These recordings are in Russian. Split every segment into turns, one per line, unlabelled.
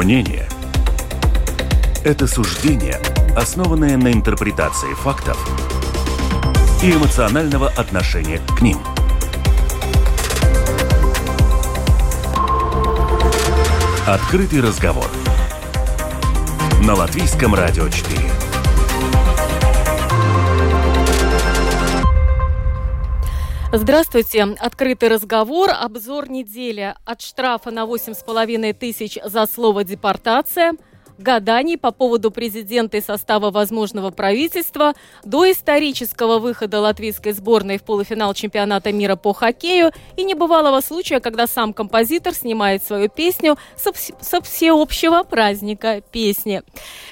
Мнение – это суждение, основанное на интерпретации фактов и эмоционального отношения к ним. Открытый разговор на Латвийском радио 4.
Здравствуйте. Открытый разговор. Обзор недели от штрафа на 8,5 тысяч за слово «депортация» – гаданий по поводу президента и состава возможного правительства до исторического выхода латвийской сборной в полуфинал чемпионата мира по хоккею и небывалого случая, когда сам композитор снимает свою песню со, всеобщего праздника песни.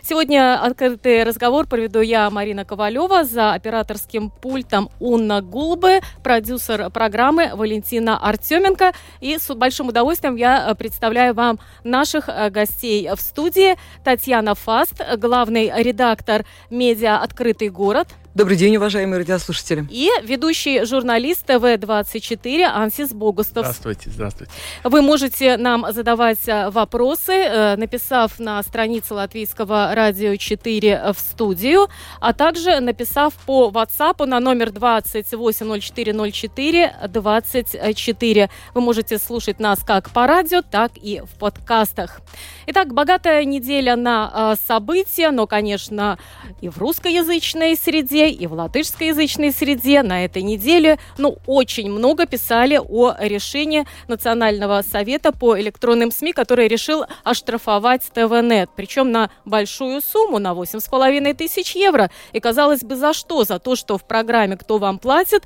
Сегодня открытый разговор проведу я, Марина Ковалева, за операторским пультом Унна Гулбы, продюсер программы Валентина Артеменко. И с большим удовольствием я представляю вам наших э, гостей в студии. Татьяна Фаст, главный редактор медиа «Открытый город».
Добрый день, уважаемые радиослушатели.
И ведущий журналист ТВ-24 Ансис Богустов.
Здравствуйте, здравствуйте.
Вы можете нам задавать э, вопросы, э, написав на странице Латвийского радио 4 в студию, а также написав по WhatsApp на номер 280404 24. Вы можете слушать нас как по радио, так и в подкастах. Итак, богатая неделя на э, события, но, конечно, и в русскоязычной среде, и в латышскоязычной среде на этой неделе, ну, очень много писали о решении Национального совета по электронным СМИ, который решил оштрафовать ТВНет, причем на большую сумму, на 8,5 тысяч евро. И казалось бы, за что? За то, что в программе «Кто вам платит»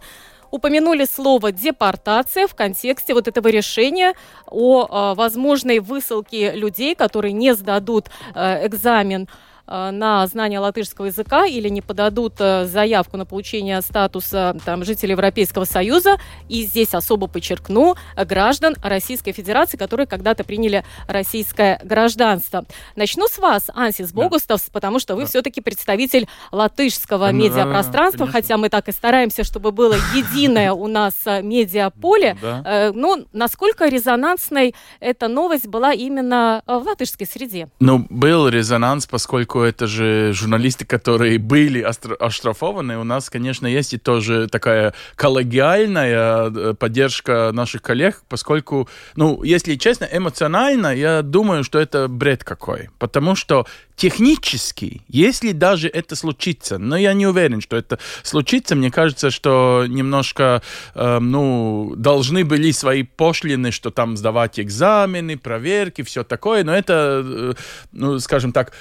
упомянули слово депортация в контексте вот этого решения о э, возможной высылке людей, которые не сдадут э, экзамен на знание латышского языка или не подадут э, заявку на получение статуса там, жителей Европейского Союза. И здесь особо подчеркну граждан Российской Федерации, которые когда-то приняли российское гражданство. Начну с вас, Ансис Богустов, да. потому что вы да. все-таки представитель латышского да, медиапространства, да, хотя мы так и стараемся, чтобы было единое у нас э, медиаполе. Да. Ну, насколько резонансной эта новость была именно в латышской среде?
Ну, был резонанс, поскольку поскольку это же журналисты, которые были оштрафованы, у нас, конечно, есть и тоже такая коллегиальная э, поддержка наших коллег, поскольку, ну, если честно, эмоционально, я думаю, что это бред какой. Потому что технически, если даже это случится, но я не уверен, что это случится, мне кажется, что немножко, э, ну, должны были свои пошлины, что там сдавать экзамены, проверки, все такое, но это, э, ну, скажем так,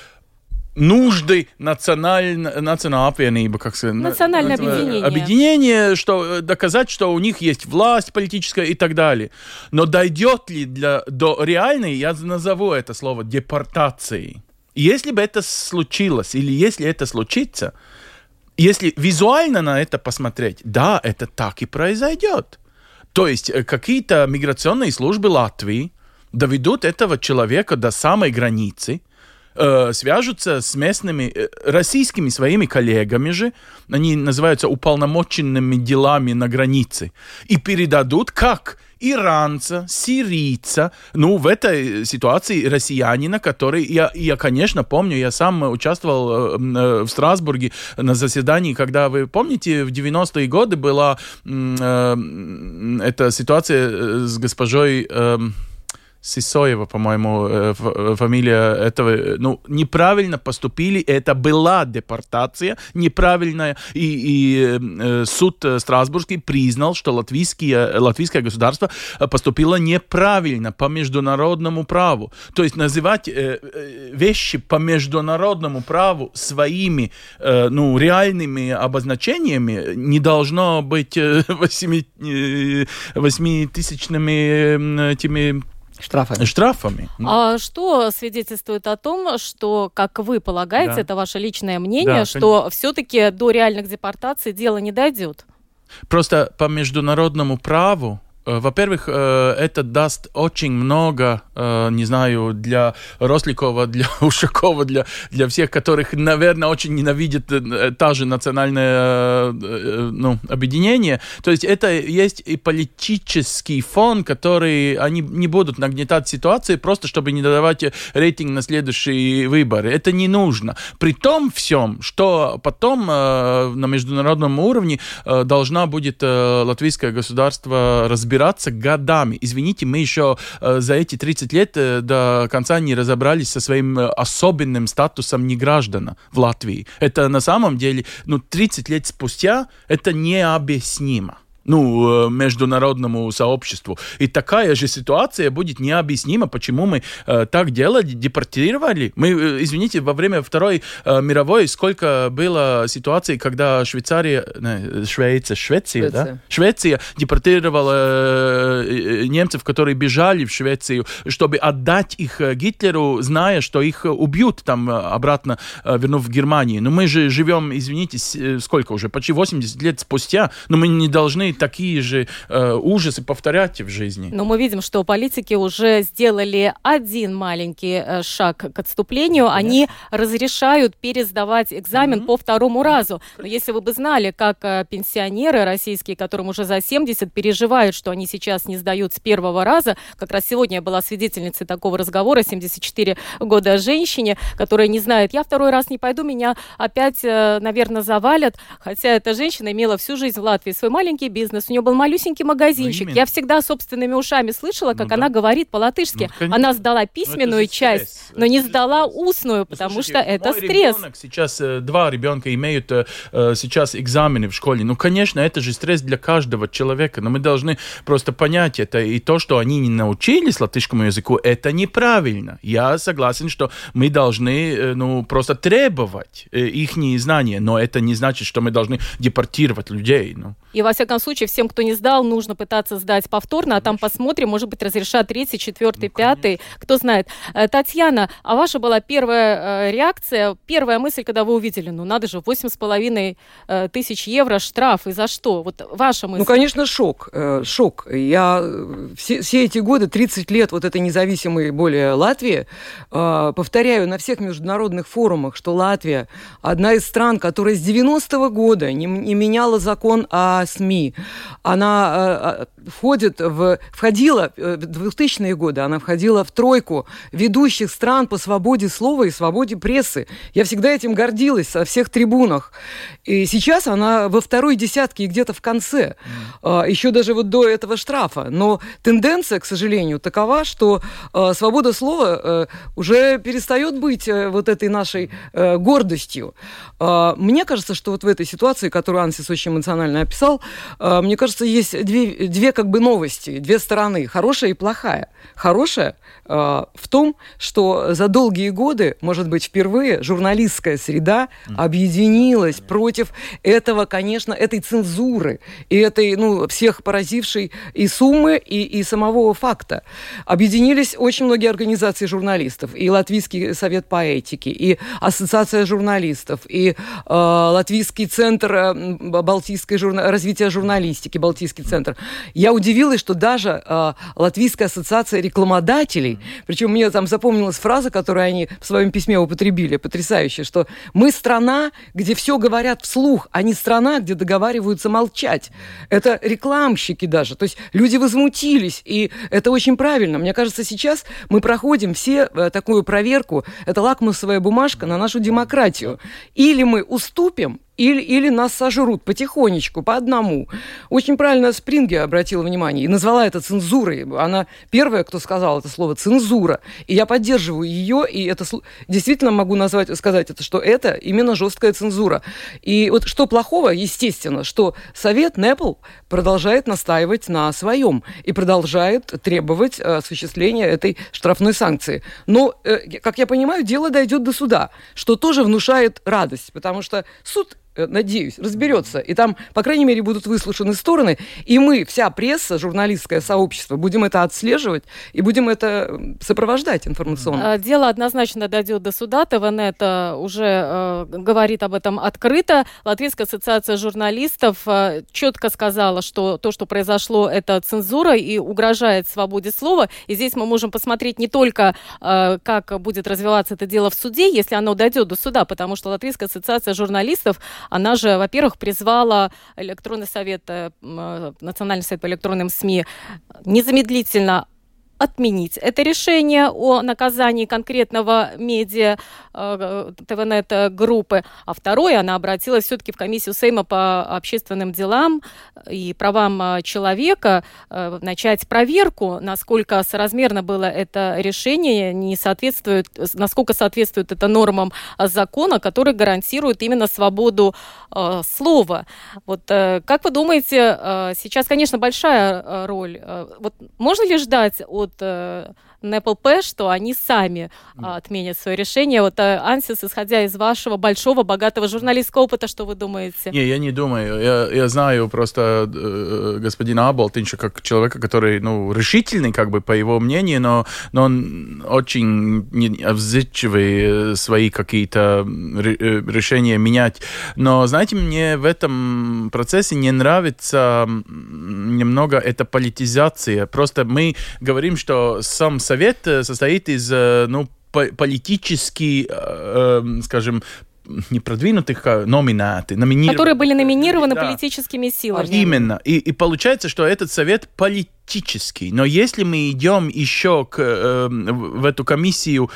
нужды национальной национальной apvienība, как сказать,
национальное объединение.
объединение, что э, доказать, что у них есть власть политическая и так далее. Но дойдет ли для, до реальной, я назову это слово, депортации. Если бы это случилось, или если это случится, если визуально на это посмотреть, да, это так и произойдет. То есть э, какие-то миграционные службы Латвии доведут этого человека до самой границы, э, свяжутся с местными э, российскими своими коллегами же, они называются уполномоченными делами на границе, и передадут как иранца, сирийца, ну, в этой ситуации россиянина, который, я, я конечно, помню, я сам участвовал э, в Страсбурге на заседании, когда, вы помните, в 90-е годы была э, эта ситуация с госпожой... Э, Сисоева, по-моему, э, э, фамилия этого, ну, неправильно поступили, это была депортация неправильная, и, и э, суд Страсбургский признал, что латвийские, латвийское государство поступило неправильно по международному праву. То есть называть вещи по международному праву своими, ну, реальными обозначениями не должно быть восьми, восьмитысячными этими
Штрафами.
Штрафами.
А что свидетельствует о том, что, как вы полагаете, да. это ваше личное мнение, да, что все-таки до реальных депортаций дело не дойдет?
Просто по международному праву э, во-первых, э, это даст очень много э, э, не знаю, для Росликова, для Ушакова, для, для всех, которых, наверное, очень ненавидит э, та же национальное э, ну, объединение. То есть это есть и политический фон, который они не будут нагнетать ситуации просто, чтобы не давать рейтинг на следующие выборы. Это не нужно. При том всем, что потом э, на международном уровне э, должна будет э, латвийское государство разбираться годами. Извините, мы еще э, за эти 30 лет э, до конца не разобрались со своим э, особенным статусом неграждана в Латвии. Это на самом деле, ну, 30 лет спустя это необъяснимо ну, э, международному сообществу. И такая же ситуация будет необъяснима, почему мы э, так делали, депортировали. Мы, э, извините, во время Второй э, мировой сколько было ситуаций, когда Швейцария, не, Швейция, Швеция, Швеция. да? Швеция депортировала э, э, немцев, которые бежали в Швецию, чтобы отдать их э, Гитлеру, зная, что их убьют там обратно, э, вернув в Германию. Но мы же живем, извините, сколько уже, почти 80 лет спустя, но мы не должны такие же э, ужасы повторять в жизни.
Но мы видим, что политики уже сделали один маленький э, шаг к отступлению. Конечно. Они разрешают пересдавать экзамен mm-hmm. по второму разу. Но если вы бы знали, как э, пенсионеры российские, которым уже за 70, переживают, что они сейчас не сдают с первого раза. Как раз сегодня я была свидетельницей такого разговора, 74 года женщине, которая не знает, я второй раз не пойду, меня опять, э, наверное, завалят. Хотя эта женщина имела всю жизнь в Латвии свой маленький бизнес, бизнес, у нее был малюсенький магазинчик. Ну, Я всегда собственными ушами слышала, как ну, она да. говорит по-латышски. Ну, она сдала ну, письменную часть, стресс. но не это сдала стресс. устную, потому Слушайте, что это стресс.
Сейчас э, два ребенка имеют э, э, сейчас экзамены в школе. Ну, конечно, это же стресс для каждого человека, но мы должны просто понять это. И то, что они не научились латышскому языку, это неправильно. Я согласен, что мы должны э, ну, просто требовать их знания, но это не значит, что мы должны депортировать людей. Ну.
И во всяком случае, всем, кто не сдал, нужно пытаться сдать повторно, а там посмотрим, может быть, разрешат третий, четвертый, ну, пятый, кто знает. Э, Татьяна, а ваша была первая э, реакция, первая мысль, когда вы увидели, ну надо же, восемь с половиной э, тысяч евро штраф, и за что? Вот ваша мысль.
Ну, конечно, шок, шок. Я все, все эти годы, 30 лет вот этой независимой более Латвии, повторяю на всех международных форумах, что Латвия одна из стран, которая с 90-го года не, не меняла закон о СМИ, она э, э, входит в, входила э, в 2000-е годы, она входила в тройку ведущих стран по свободе слова и свободе прессы. Я всегда этим гордилась со всех трибунах. И сейчас она во второй десятке и где-то в конце. Mm. Еще даже вот до этого штрафа. Но тенденция, к сожалению, такова, что свобода слова уже перестает быть вот этой нашей гордостью. Мне кажется, что вот в этой ситуации, которую Ансис очень эмоционально описал, мне кажется, есть две, две как бы новости, две стороны, хорошая и плохая. Хорошая э, в том, что за долгие годы, может быть, впервые журналистская среда объединилась против этого, конечно, этой цензуры и этой, ну, всех поразившей и суммы, и, и самого факта. Объединились очень многие организации журналистов, и Латвийский совет по этике, и Ассоциация журналистов, и э, Латвийский центр э, Балтийской журна... развития журналистики, Балтийский центр. Я удивилась, что даже э, Латвийская ассоциация рекламодателей, причем мне там запомнилась фраза, которую они в своем письме употребили, потрясающая, что мы страна, где все говорят вслух, а не страна, где договариваются молчать. Это рекламщики даже. То есть люди возмутились, и это очень правильно. Мне кажется, сейчас мы проходим все э, такую проверку, это лакмусовая бумажка на нашу демократию. Или мы уступим, или, или нас сожрут потихонечку, по одному. Очень правильно Спринги обратила внимание и назвала это цензурой. Она первая, кто сказал это слово «цензура». И я поддерживаю ее, и это действительно могу назвать, сказать это, что это именно жесткая цензура. И вот что плохого, естественно, что Совет НЭПЛ продолжает настаивать на своем и продолжает требовать э, осуществления этой штрафной санкции. Но, э, как я понимаю, дело дойдет до суда, что тоже внушает радость, потому что суд надеюсь, разберется. И там, по крайней мере, будут выслушаны стороны. И мы, вся пресса, журналистское сообщество, будем это отслеживать и будем это сопровождать информационно.
А, дело однозначно дойдет до суда. ТВНет э, уже э, говорит об этом открыто. Латвийская ассоциация журналистов э, четко сказала, что то, что произошло, это цензура и угрожает свободе слова. И здесь мы можем посмотреть не только, э, как будет развиваться это дело в суде, если оно дойдет до суда, потому что Латвийская ассоциация журналистов, она же, во-первых, призвала электронный совет, э, э, Национальный совет по электронным СМИ незамедлительно отменить это решение о наказании конкретного медиа э, ТВНет группы, а второе, она обратилась все-таки в комиссию Сейма по общественным делам и правам э, человека э, начать проверку, насколько соразмерно было это решение, не соответствует, насколько соответствует это нормам закона, который гарантирует именно свободу э, слова. Вот э, как вы думаете, э, сейчас, конечно, большая э, роль. Э, вот можно ли ждать от 的 э, НПЛП, что они сами mm. отменят свое решение. Вот, э, Ансис, исходя из вашего большого, богатого журналистского опыта, что вы думаете?
Не, я не думаю. Я, я знаю просто э, господина Аболтинча как человека, который, ну, решительный, как бы, по его мнению, но, но он очень взывчивый свои какие-то решения менять. Но, знаете, мне в этом процессе не нравится немного эта политизация. Просто мы говорим, что сам совет э, состоит из, э, ну, политически, э, скажем, не продвинутых, а номинаты,
номинированы. Которые были номинированы да. политическими силами.
Именно. И, и получается, что этот совет политический. Но если мы идем еще к, э, в эту комиссию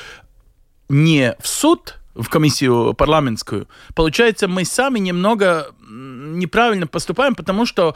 не в суд, в комиссию парламентскую, получается, мы сами немного неправильно поступаем, потому что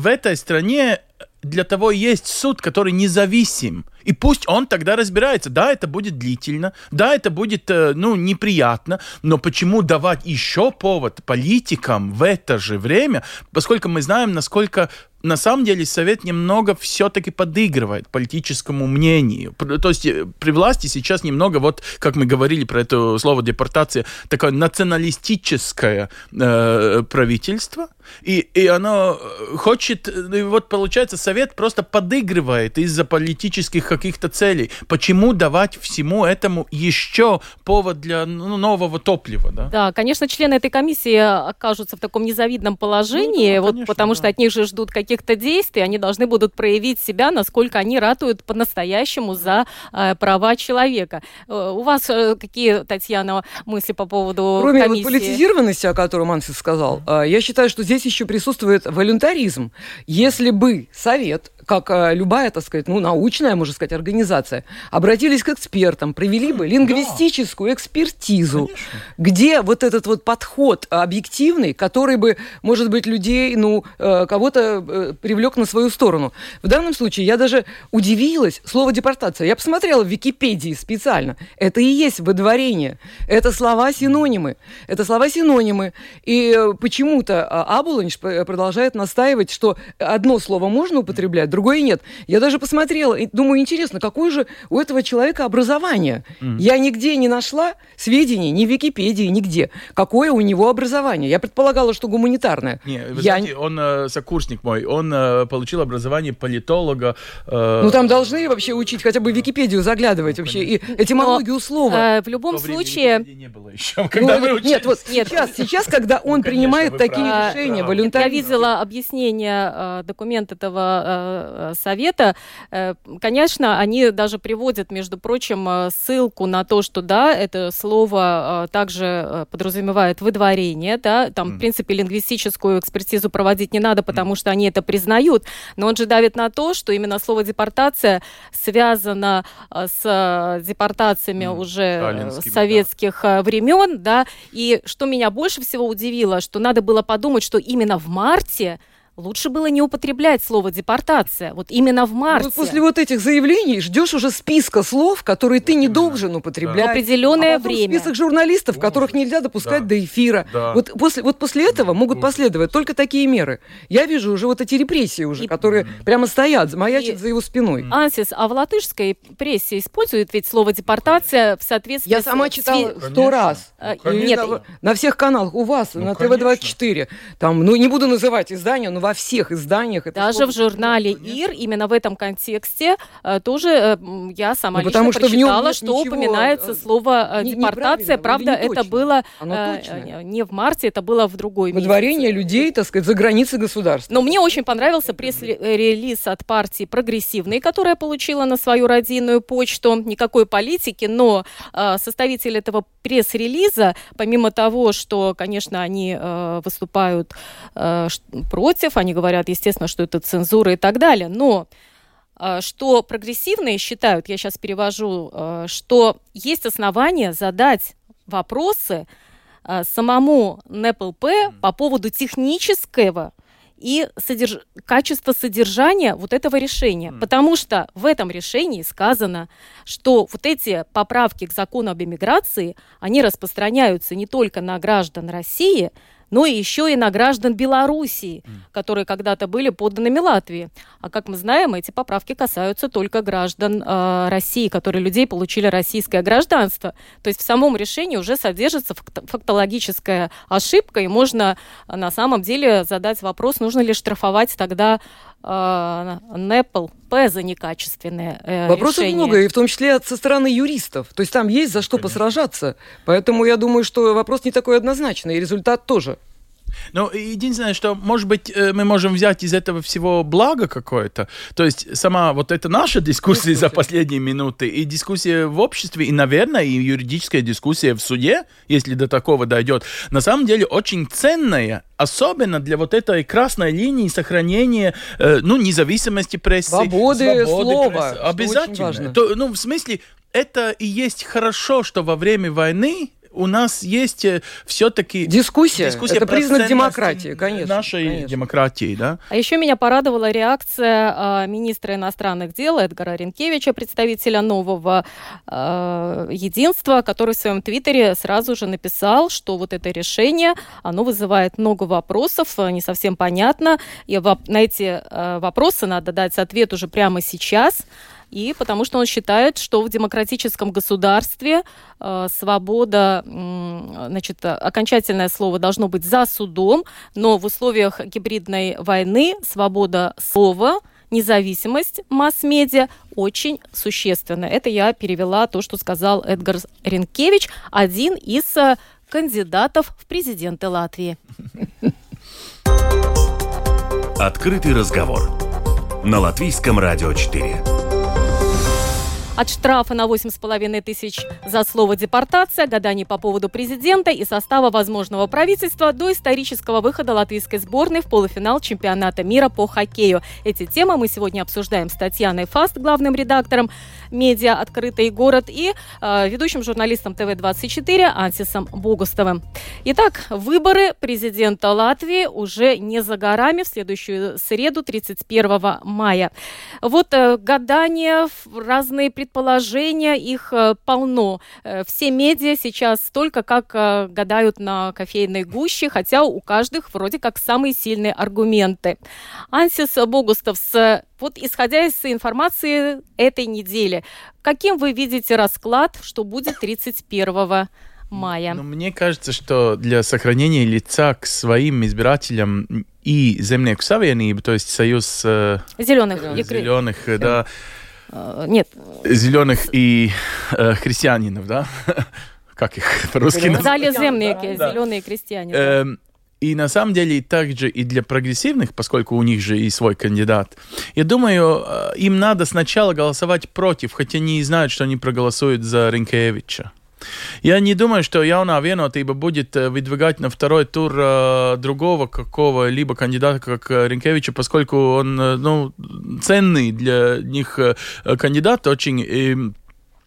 в этой стране для того есть суд, который независим. И пусть он тогда разбирается. Да, это будет длительно, да, это будет, э, ну, неприятно, но почему давать еще повод политикам в это же время, поскольку мы знаем, насколько на самом деле Совет немного все-таки подыгрывает политическому мнению. То есть э, при власти сейчас немного, вот как мы говорили про это слово депортация, такое националистическое э, правительство, и, и оно э, хочет, э, и вот получается Совет просто подыгрывает из-за политических каких-то целей. Почему давать всему этому еще повод для ну, нового топлива? Да?
да, конечно, члены этой комиссии окажутся в таком незавидном положении, ну, да, вот, потому да. что от них же ждут каких-то действий, они должны будут проявить себя, насколько они ратуют по-настоящему за э, права человека. Э, у вас э, какие, Татьяна, мысли по поводу
Кроме
комиссии?
Вот политизированности, о которой Мансис сказал, э, я считаю, что здесь еще присутствует волюнтаризм. Если бы Совет как э, любая, так сказать, ну, научная, можно сказать, организация, обратились к экспертам, провели бы лингвистическую экспертизу, Конечно. где вот этот вот подход объективный, который бы, может быть, людей, ну, э, кого-то э, привлек на свою сторону. В данном случае я даже удивилась, слово депортация. Я посмотрела в Википедии специально. Это и есть выдворение. Это слова-синонимы. Это слова-синонимы. И почему-то Абуланч продолжает настаивать, что одно слово можно употреблять, другое нет. Я даже посмотрела и думаю, интересно, какое же у этого человека образование? Mm. Я нигде не нашла сведений, ни в Википедии, нигде, какое у него образование. Я предполагала, что гуманитарное.
Не, вы Я... знаете, он э, сокурсник мой, он э, получил образование политолога.
Э... Ну там должны вообще учить, хотя бы в Википедию заглядывать ну, вообще, и этимологию Но, слова.
Э, в любом в случае...
Не было еще, когда ну,
мы Нет, вот нет. Сейчас, сейчас, когда он ну, принимает такие правы. решения,
да. Я видела объяснение э, документа этого э, совета, э, конечно, они даже приводят, между прочим, э, ссылку на то, что да, это слово также подразумевает выдворение, да, там, mm. в принципе, лингвистическую экспертизу проводить не надо, потому mm. что они это признают, но он же давит на то, что именно слово депортация связано с депортациями mm. уже советских да. времен, да, и что меня больше всего удивило, что надо было подумать, что именно в марте лучше было не употреблять слово депортация. Вот именно в марте.
Ну, после вот этих заявлений ждешь уже списка слов, которые ты не должен употреблять.
В определенное
а потом
время.
список журналистов, которых нельзя допускать
Да.
до эфира.
Да.
Вот, после, вот после этого могут последовать только такие меры. Я вижу уже вот эти репрессии уже,
И-
которые прямо стоят, маячат
И-
за его спиной.
Ансис, а в латышской прессе используют ведь слово депортация в соответствии
Я
с-
сама
с
читала
фи-
сто
Конечно.
раз.
Ну,
Нет,
на, на всех каналах у вас,
Ну,
на
конечно.
ТВ-24. Там, ну, не буду называть издания, но во всех изданиях. это
Даже в журнале. ИР именно в этом контексте э, тоже э, я сама
Ну, потому что
прочитала, что
ничего,
упоминается
э,
слово
не-
депортация. Правда, это было не в марте, это было в другой.
Выдворение людей, так сказать, за границы государства.
Но мне очень понравился пресс-релиз от партии «Прогрессивной», которая получила на свою родийную почту. Никакой политики, но составители этого пресс-релиза, помимо того, что, конечно, они выступают э, против, они говорят, естественно, что это цензура и так далее, но э, что прогрессивные считают, я сейчас перевожу, э, что есть основания задать вопросы э, самому НПЛП по поводу технического и содерж... качества содержания вот этого решения. Потому что в этом решении сказано, что вот эти поправки к закону об иммиграции, они распространяются не только на граждан России, но и еще и на граждан Белоруссии, которые когда-то были подданными Латвии. А как мы знаем, эти поправки касаются только граждан э, России, которые людей получили российское гражданство. То есть в самом решении уже содержится факт- фактологическая ошибка, и можно э, на самом деле задать вопрос, нужно ли штрафовать тогда э, НЭПЛ П за некачественное э,
Вопросов
решение.
много, и в том числе со стороны юристов. То есть там есть за что посражаться. Поэтому я думаю, что вопрос не такой однозначный, и результат тоже.
Ну, единственное, что, может быть, э, мы можем взять из этого всего благо какое-то. То есть сама вот эта наша дискуссия за последние минуты, и дискуссия в обществе, и, наверное, и юридическая дискуссия в суде, если до такого дойдет, на самом деле очень ценная, особенно для вот этой красной линии сохранения, э, ну, независимости прессы.
Свободы слова,
прессы. Обязательно. То, ну, в смысле, это и есть хорошо, что во время войны у нас есть все-таки
Дискуссия, это
про
признак демократии, конечно.
Нашей
конечно.
демократии, да?
А еще меня порадовала реакция а, министра иностранных дел Эдгара Ренкевича, представителя нового а, единства, который в своем твиттере сразу же написал, что вот это решение, оно вызывает много вопросов, а, не совсем понятно, и воп- на эти а, вопросы надо дать ответ уже прямо сейчас. И потому что он считает, что в демократическом государстве э, свобода, м, значит, э, окончательное слово должно быть за судом, но в условиях гибридной войны свобода слова, независимость масс-медиа очень существенна. Это я перевела то, что сказал Эдгар Ренкевич, один из э, кандидатов в президенты Латвии.
Открытый разговор. На Латвийском радио 4.
От штрафа на 8,5 тысяч за слово «депортация», гаданий по поводу президента и состава возможного правительства до исторического выхода латвийской сборной в полуфинал чемпионата мира по хоккею. Эти темы мы сегодня обсуждаем с Татьяной Фаст, главным редактором медиа «Открытый город» и э, ведущим журналистом ТВ-24 Ансисом Богустовым. Итак, выборы президента Латвии уже не за горами в следующую среду, 31 мая. Вот э, гадания, разные предположения, их э, полно. Э, все медиа сейчас столько, как э, гадают на кофейной гуще, хотя у каждых вроде как самые сильные аргументы. Ансис Богустов, с, вот исходя из информации этой недели, каким вы видите расклад, что будет 31 мая?
Но мне кажется, что для сохранения лица к своим избирателям и Земляку Савиенибу, то есть союз э,
Зеленых.
зеленых, э, да,
Нет,
зеленых и э, христианинов, да, как их по-русски
залеземные
Да, да.
зеленые крестьяне. да.
Эм, И на самом деле также и для прогрессивных, поскольку у них же и свой кандидат, я думаю, э, им надо сначала голосовать против, хотя они знают, что они проголосуют за Ренкевича. Я не думаю, что Яуна Веноtība будет э, выдвигать на второй тур э, другого какого-либо кандидата, как э, Ренкевича, поскольку он, э, ну, ценный для них кандидат очень. И,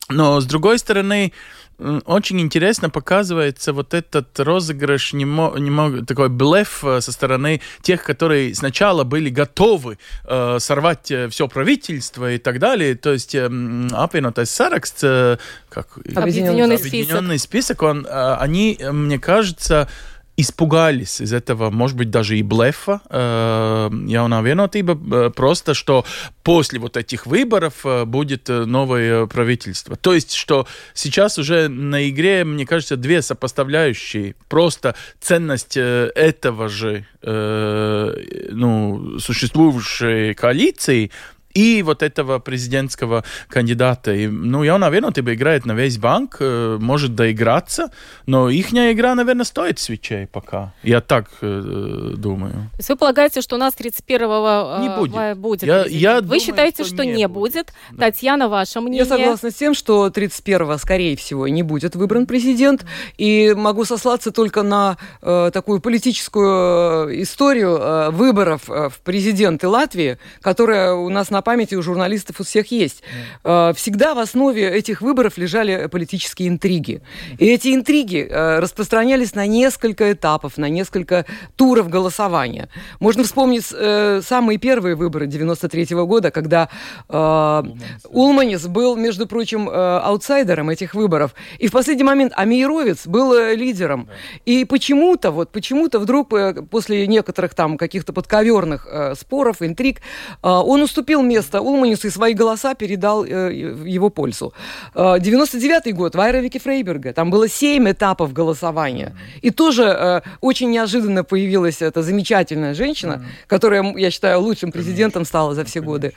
но, с другой стороны, очень интересно показывается вот этот розыгрыш, немного, немного такой блеф э, со стороны тех, которые сначала были готовы э, сорвать э, все правительство и так далее. То есть э, апвинутайс саракст, э, как
Объединенный,
объединенный список, он, э, они, мне кажется, испугались из этого, может быть, даже и блефа э, Яунā vienotība, э, просто что после вот этих выборов э, будет э, новое правительство. То есть, что сейчас уже на игре, мне кажется, две сопоставляющие. Просто ценность этого же э, ну, существующей коалиции и вот этого президентского кандидата. И, ну, Jaunā vienotība играет на весь банк, э, может доиграться, но их игра, наверное, стоит свечей пока. Я так э, думаю.
То есть вы полагаете, что у нас 31-го
не будет?
будет
я, я
вы
думаю,
считаете, что, что не будет? будет. Да. Татьяна, ваше мнение?
Я согласна с тем, что 31-го, скорее всего, не будет выбран президент. И могу сослаться только на э, такую политическую э, историю э, выборов э, в президенты Латвии, которая у нас на памяти у журналистов у всех есть. Mm. Всегда в основе этих выборов лежали политические интриги. И эти интриги э, распространялись на несколько этапов, на несколько туров голосования. Можно вспомнить э, самые первые выборы 93 -го года, когда э, Улманис был, между прочим, аутсайдером этих выборов. И в последний момент Амиеровец был лидером. И почему-то, вот почему-то вдруг после некоторых там каких-то подковерных споров, интриг, он уступил место Улманису и свои голоса передал э, в его пользу. 99-й э, год, Вайра Вики Фрейберга, там было 7 этапов голосования. И тоже э, очень неожиданно появилась эта замечательная женщина, которая, я считаю, лучшим президентом стала за все годы.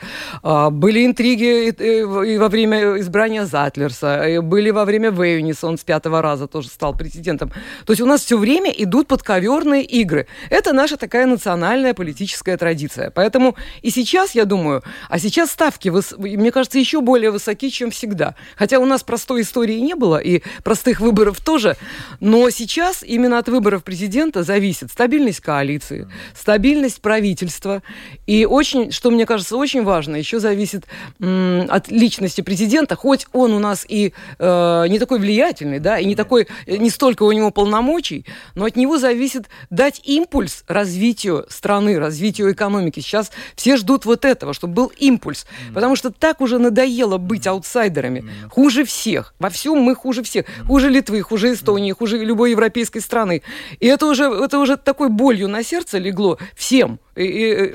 Были интриги и, во время избрания Затлерса, были во время Вейюниса, он с пятого раза тоже стал президентом. То есть у нас все время идут подковерные игры. Это наша такая национальная политическая традиция. Поэтому и сейчас, я думаю, а сейчас ставки, мне кажется, еще более высоки, чем всегда. Хотя у нас простой истории не было, и простых выборов тоже. Но сейчас именно от выборов президента зависит стабильность коалиции, стабильность правительства. И очень, что мне кажется очень важно, еще зависит от личности президента, хоть он у нас и э, не такой влиятельный, да, и не такой, не столько у него полномочий, но от него зависит дать импульс развитию страны, развитию экономики. Сейчас все ждут вот этого, чтобы был импульс. Mm. Потому что так уже надоело быть аутсайдерами. Mm. Хуже всех. Во всем мы хуже всех. Mm. Хуже Литвы, хуже Эстонии, хуже любой европейской страны. И это уже, это уже такой болью на сердце легло всем. И, и,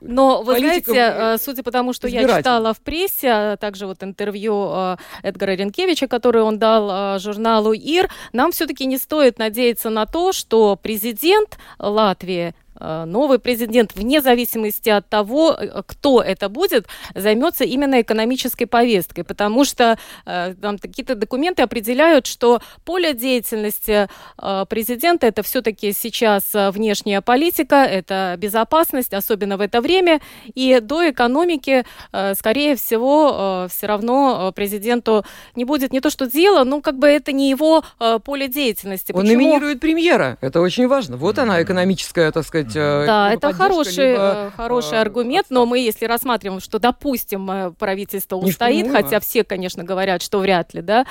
но вы знаете, э, судя по тому, что я читала в прессе, а также вот интервью э, Эдгара Ренкевича, которое он дал э, журналу ИР, нам все-таки не стоит надеяться на то, что президент Латвии новый президент, вне зависимости от того, э, кто это будет, займется именно экономической повесткой, потому что э, там какие-то документы определяют, что поле деятельности президента это все-таки сейчас внешняя политика, это безопасность, особенно в это время, и до экономики, скорее всего, все равно президенту не будет не то что дела, ну как бы это не его поле деятельности.
Он Почему? номинирует премьера, это очень важно. Вот она экономическая, так сказать, сказать,
э, Да, это хороший, либо, э, хороший аргумент, но мы, если рассматриваем, что, допустим, э, правительство устоит, хотя все, конечно, говорят, что вряд ли, да,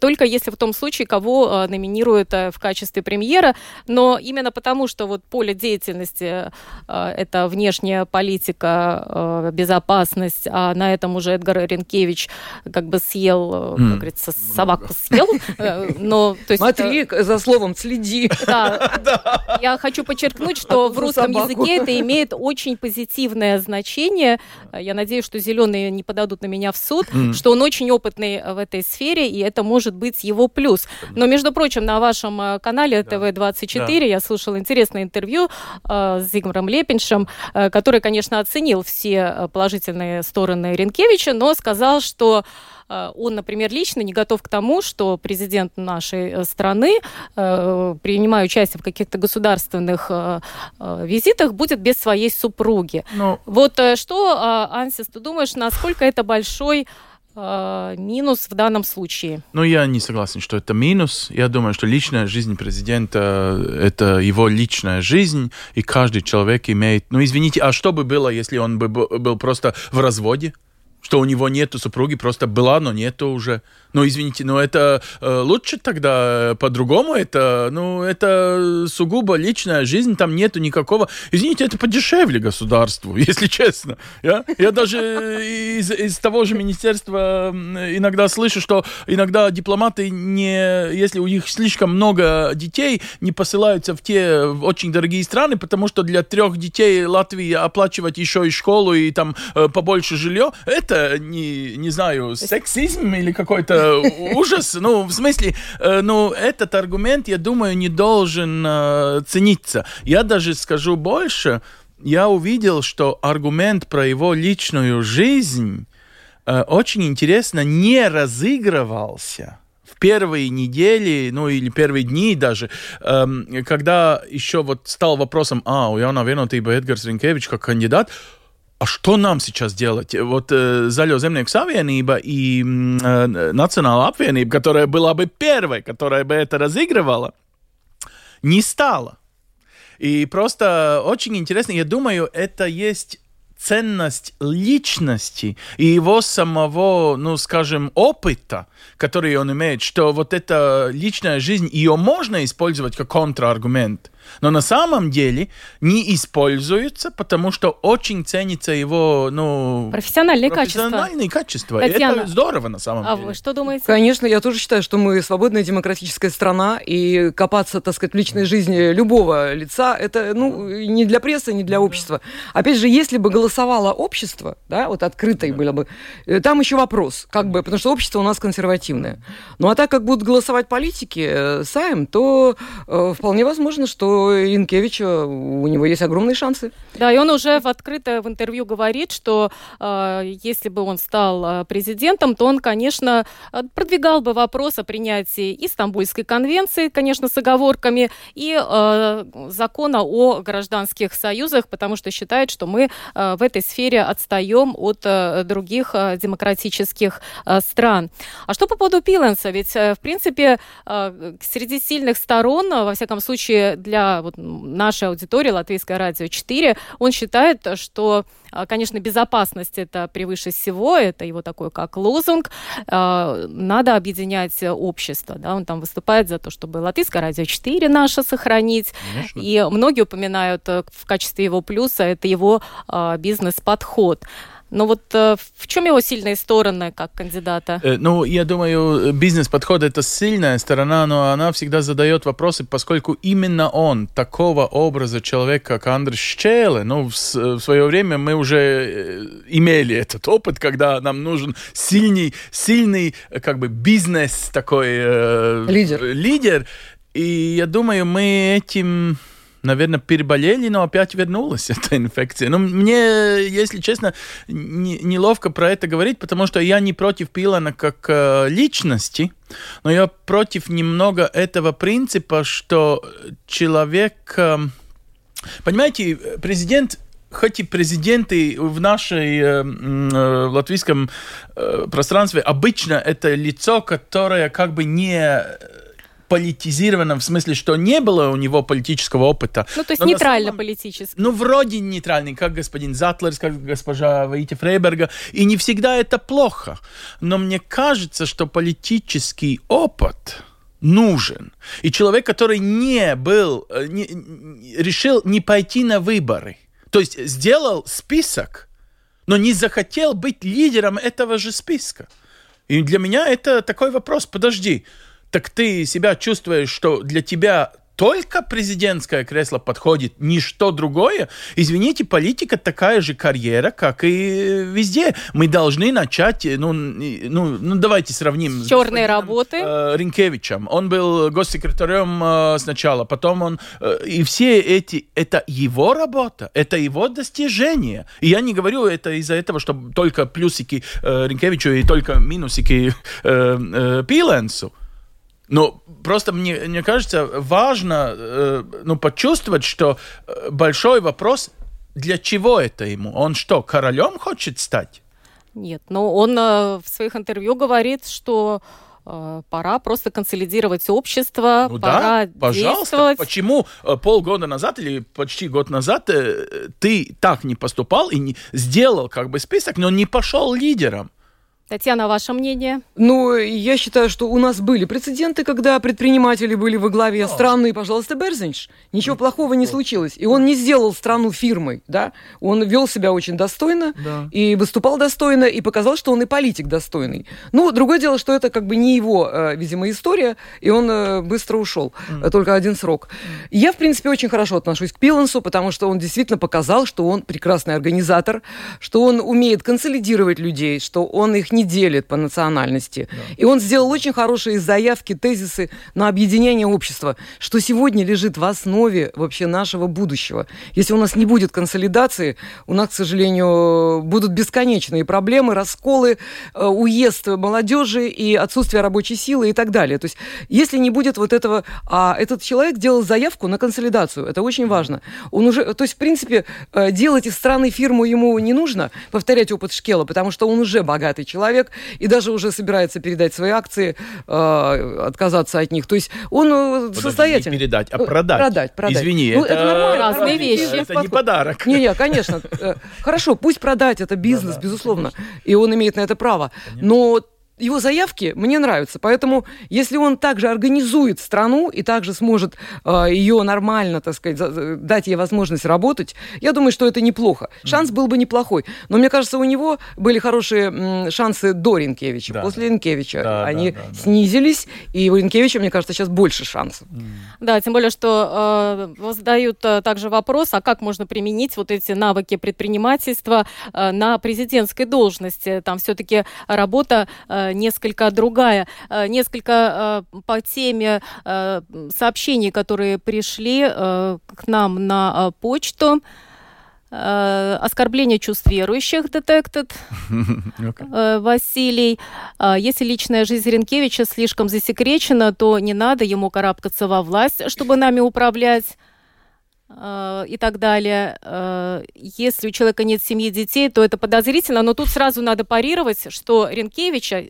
только если в том случае, кого номинируют в качестве премьера, но именно потому, что вот поле деятельности это внешняя политика, безопасность, а на этом уже Эдгар Ренкевич как бы съел, как говорится, собаку съел,
но... То есть Смотри, это... за словом следи.
Да, я хочу подчеркнуть, что в русском собаку. языке это имеет очень позитивное значение. Я надеюсь, что зеленые не подадут на меня в суд, mm. что он очень опытный в этой сфере, и это может быть его плюс. Но, между прочим, на вашем э, канале ТВ-24 да. я слушала интересное интервью э, с Зигмаром Лепиншем, э, который, конечно, оценил все э, положительные стороны Ренкевича, но сказал, что Э, он, например, лично не готов к тому, что президент нашей э, страны, э, принимая участие в каких-то государственных визитах, будет без своей супруги. Но... Ну, вот что, Ансис, ты думаешь, насколько это большой минус в данном случае?
Ну, я не согласен, что это минус. Я думаю, что личная жизнь президента – это его личная жизнь, и каждый человек имеет... Ну, извините, а что бы было, если он бы был просто в разводе? Что у него нету супруги, просто была, но нету уже. Ну, извините, но это э, лучше тогда по-другому. Это, ну, это сугубо личная жизнь, там нету никакого. Извините, это подешевле государству, если честно. Я, я даже из, из того же министерства иногда слышу, что иногда дипломаты не, если у них слишком много детей, не посылаются в те очень дорогие страны, потому что для трех детей Латвии оплачивать еще и школу и там э, побольше жилье, это не, не знаю, сексизм или какой-то ужас. Ну, в смысле, э, ну, этот аргумент, я думаю, не должен э, цениться. Я даже скажу больше. Я увидел, что аргумент про его личную жизнь э, очень интересно не разыгрывался в первые недели, ну или первые дни даже, эм, когда еще вот стал вопросом, а, у Яна Венотиба Эдгарс Ринкевич как кандидат, а что нам сейчас делать? Вот э, Zaļo земnieku savienība и э, Национальная apvienība, которая была бы первой, которая бы это разыгрывала, не стала. И просто очень интересно, я думаю, это есть ценность личности и его самого, ну, скажем, опыта, который он имеет, что вот эта личная жизнь, ее можно использовать как контраргумент но на самом деле не используется, потому что очень ценится его, ну...
Профессиональные,
профессиональные
качества.
качества. Татьяна, Это здорово на самом
а
деле.
А вы что думаете?
Конечно, я тоже считаю, что мы свободная демократическая страна, и копаться, так сказать, в личной жизни любого лица, это, ну, не для прессы, не для общества. Опять же, если бы голосовало общество, да, вот открытое было бы, э, там еще вопрос, как бы, потому что общество у нас консервативное. Ну, а так как будут голосовать политики, э, Сайм, то э, вполне возможно, что Инкевича, у него есть огромные шансы.
Да, и он уже в открыто в интервью говорит, что э, если бы он стал э, президентом, то он, конечно, э, продвигал бы вопрос о принятии Истамбульской конвенции, конечно, с оговорками, и э, закона о гражданских союзах, потому что считает, что мы э, в этой сфере отстаем от э, других э, демократических э, стран. А что по поводу Пиленса? Ведь, э, в принципе, э, среди сильных сторон, во всяком случае, для вот нашей аудитории Латвийское радио 4, он считает, что, а, конечно, безопасность это превыше всего, это его такой как лозунг, а, надо объединять общество, да, он там выступает за то, чтобы Латвийское радио 4 наше сохранить, Конечно. и многие упоминают э, в качестве его плюса это его а, бизнес-подход. Но вот э, в чем его сильные стороны как кандидата?
Э, ну, я думаю, бизнес-подход это сильная сторона, но она всегда задает вопросы, поскольку именно он такого образа человека, как Андрей Щеле, ну, в, в свое время мы уже э, имели этот опыт, когда нам нужен сильный, сильный, как бы бизнес такой э,
лидер.
лидер. И я думаю, мы этим наверное, переболели, но опять вернулась эта инфекция. Но мне, если честно, не, неловко про это говорить, потому что я не против Пилана как э, личности, но я против немного этого принципа, что человек... Э, понимаете, президент хоть и президенты в нашей э, э, латвийском э, пространстве обычно это лицо, которое как бы не политизированном в смысле, что не было у него политического опыта.
Ну, то есть нейтрально самом... политически.
Ну, вроде нейтральный, как господин Затлерс, как госпожа Ваити Фрейберга. И не всегда это плохо. Но мне кажется, что политический опыт нужен. И человек, который не был, э, не, решил не пойти на выборы, то есть сделал список, но не захотел быть лидером этого же списка. И для меня это такой вопрос, подожди, так ты себя чувствуешь, что для тебя только президентское кресло подходит, ничто другое. Извините, политика такая же карьера, как и везде. Мы должны начать, ну, ну, ну давайте сравним.
С черной работы.
Э, Ринкевичем. Он был госсекретарем э, сначала, потом он... Э, и все эти... Это его работа, это его достижение. И я не говорю это из-за этого, чтобы только плюсики э, Ринкевичу и только минусики э, э, Пиленсу. Но просто мне, мне кажется, важно э, ну, почувствовать, что э, большой вопрос, для чего это ему? Он что, королем хочет стать?
Нет, но он э, в своих интервью говорит, что э, пора просто консолидировать общество,
Ну
пора
да, пожалуйста.
действовать.
Почему э, полгода назад или почти год назад ты так не поступал и не сделал как бы список, но не пошел лидером?
Татьяна, ваше мнение?
Ну, я считаю, что у нас были прецеденты, когда предприниматели были во главе страны. Пожалуйста, Берзинч. Ничего плохого не случилось. И он не сделал страну фирмой, да? Он вел себя очень достойно
Да.
и выступал достойно, и показал, что он и политик достойный. Ну, другое дело, что это как бы не его, э, видимо, история, и он э, быстро ушел. Э, Только один срок. Я, в принципе, очень хорошо отношусь к Пилансу, потому что он действительно показал, что он прекрасный организатор, что он умеет консолидировать людей, что он их не делит по национальности. И он сделал очень хорошие заявки, тезисы на объединение общества, что сегодня лежит в основе вообще нашего будущего. Если у нас не будет консолидации, у нас, к сожалению, будут бесконечные проблемы, расколы, э, уезд молодежи и отсутствие рабочей силы и так далее. То есть, если не будет вот этого... А этот человек делал заявку на консолидацию, это очень важно. Он уже... То есть, в принципе, э, делать из страны фирму ему не нужно, повторять опыт Шкела, потому что он уже богатый человек и даже уже собирается передать свои акции, э, отказаться от них. То есть, он э,
Подожди,
состоятельный.
Не передать, а
Ну,
продать.
Продать, продать.
Извини,
Ну,
это,
это нормально,
Разные вещи.
Это не подарок.
Не-не, конечно. Э, Хорошо, пусть продать, это бизнес, безусловно. И он имеет на это право. Но его заявки мне нравятся. Поэтому, если он также организует страну и также сможет э, ее нормально, так сказать, за- дать ей возможность работать, я думаю, что это неплохо. Шанс был бы неплохой. Но мне кажется, у него были хорошие м, шансы до Ренкевича.
Да.
После Ренкевича
Да, да,
они
да, да.
снизились, и у Ренкевича, мне кажется, сейчас больше шансов.
Да, тем более, что э, задают э, также вопрос, а как можно применить вот эти навыки предпринимательства э, на президентской должности? Там все-таки работа э, несколько другая. Э, несколько э, по теме э, сообщений, которые пришли э, к нам на э, почту. Э, оскорбление чувств верующих. Э, Василий. Если личная жизнь Ренкевича слишком засекречена, то не надо ему карабкаться во власть, чтобы нами управлять э, и так далее. Э, Если у человека нет семьи детей, то это подозрительно, но тут сразу надо парировать, что Ренкевича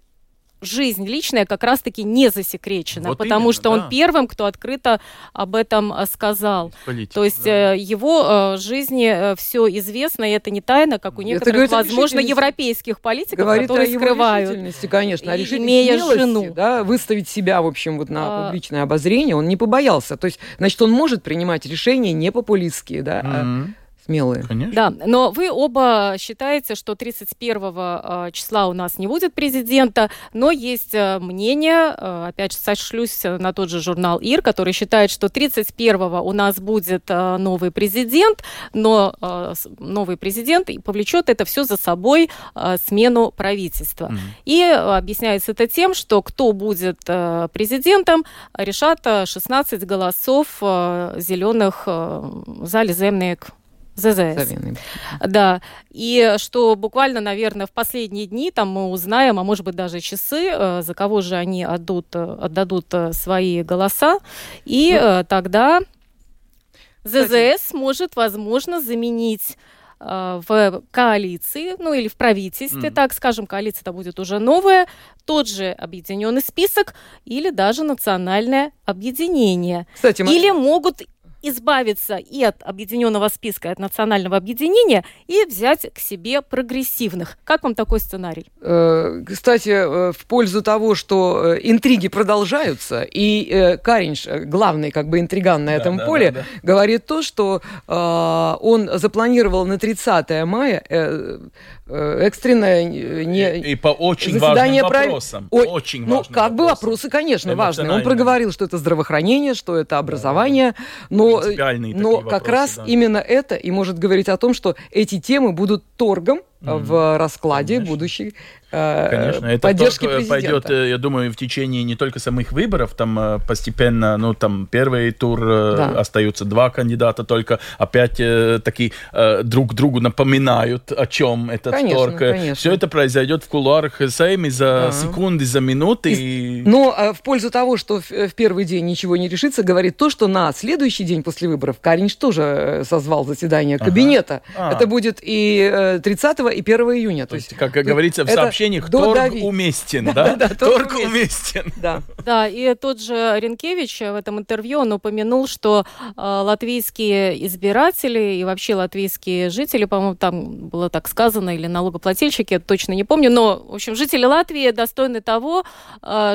жизнь личная как раз-таки не засекречена,
Вот
потому
именно,
что
да.
он первым, кто открыто об этом э, сказал.
Политик,
То есть
да.
э, его э, жизни все известно, и это не тайна, как у некоторых,
о
возможно, европейских политиков,
Говорит о
которые
его
скрывают.
конечно, о
имея
смелости,
жену.
да, выставить себя, в общем, вот на
А.
публичное обозрение, он не побоялся. То есть, значит, он может принимать решения не популистские, да, а
Мгм.
Смелые.
Конечно.
Да, но вы оба считаете, что 31 э, числа у нас не будет президента, но есть э, мнение, э, опять же, сошлюсь на тот же журнал ИР, который считает, что 31 у нас будет э, новый президент, но э, новый президент и повлечет это все за собой э, смену правительства.
Мгм.
И э, объясняется это тем, что кто будет э, президентом, решат э, 16 голосов э, зеленых э, за Лиземник ЗЗС. Да, и что буквально, наверное, в последние дни там мы узнаем, а может быть даже часы, э, за кого же они отдадут, э, отдадут э, свои голоса, и
Ну,
тогда
кстати-
ЗЗС может, возможно, заменить в коалиции, ну или в правительстве,
Мгм.
так скажем, коалиция-то будет уже новая, тот же объединенный список или даже национальное объединение.
Кстати, м-
Или могут избавиться и от объединенного списка, и от национального объединения и взять к себе прогрессивных. Как вам такой сценарий?
Э, Кстати, э, в пользу того, что э, интриги продолжаются, и Каринш, главный как бы интриган на
Да,
этом
да,
поле,
да, да.
говорит то, что он запланировал на 30 мая экстренное э, не,
И, и по очень
заседание
важным
прав-
вопросам.
Ой,
очень
ну,
важным
как бы
вопросам.
вопросы, конечно, важные. Он проговорил, что это здравоохранение, что это образование, но,
Принципиальные
но как
вопросы,
раз
да.
именно это и может говорить о том, что эти темы будут торгом в раскладе
Конечно.
будущей э,
Конечно, это
поддержки
только
президента.
пойдет, э, я думаю, в течение не только самых выборов, там э, постепенно, ну, там первый тур э,
Да.
остаются два кандидата только, опять э, такие э, друг другу напоминают, о чем этот
Конечно,
торг.
конечно.
Все это произойдет в кулуарах Сейми за
Да.
секунды, за минуты. и-
Но э, в пользу того, что в, в первый день ничего не решится, говорит то, что на следующий день после выборов Каринч тоже созвал заседание
Ага.
кабинета.
А.
Это будет и э, 30 и 1 июня.
То есть, как говорится в сообщениях, торг уместен, да? Торг уместен.
Да. Да, и тот же Ренкевич в этом интервью, он упомянул, что латвийские избиратели и вообще латвийские жители, по-моему, там было так сказано, или налогоплательщики, я точно не помню, но, в общем, жители Латвии достойны того,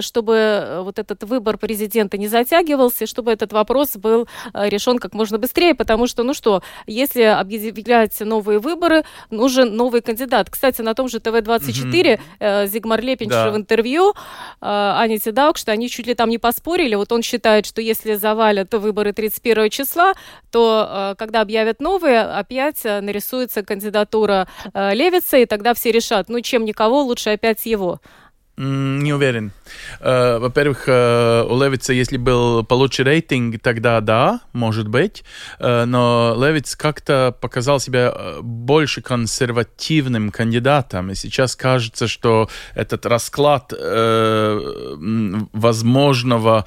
чтобы вот этот выбор президента не затягивался, чтобы этот вопрос был решен как можно быстрее, потому что, ну что, если объявлять новые выборы, нужен новый кандидат. Кстати, на том же ТВ-24 mm-hmm. Зигмар Лепинч да. в интервью э, Ане Тедаук, что они чуть ли там не поспорили. Вот он считает, что если завалят выборы 31 числа, то э, когда объявят новые, опять нарисуется кандидатура Левица, и тогда все решат, ну чем никого, лучше опять его.
Не уверен. Э, во-первых, э, у Левица, если был получше рейтинг, тогда да, может быть. Э, но Левиц как-то показал себя больше консервативным кандидатом. И сейчас кажется, что этот расклад возможного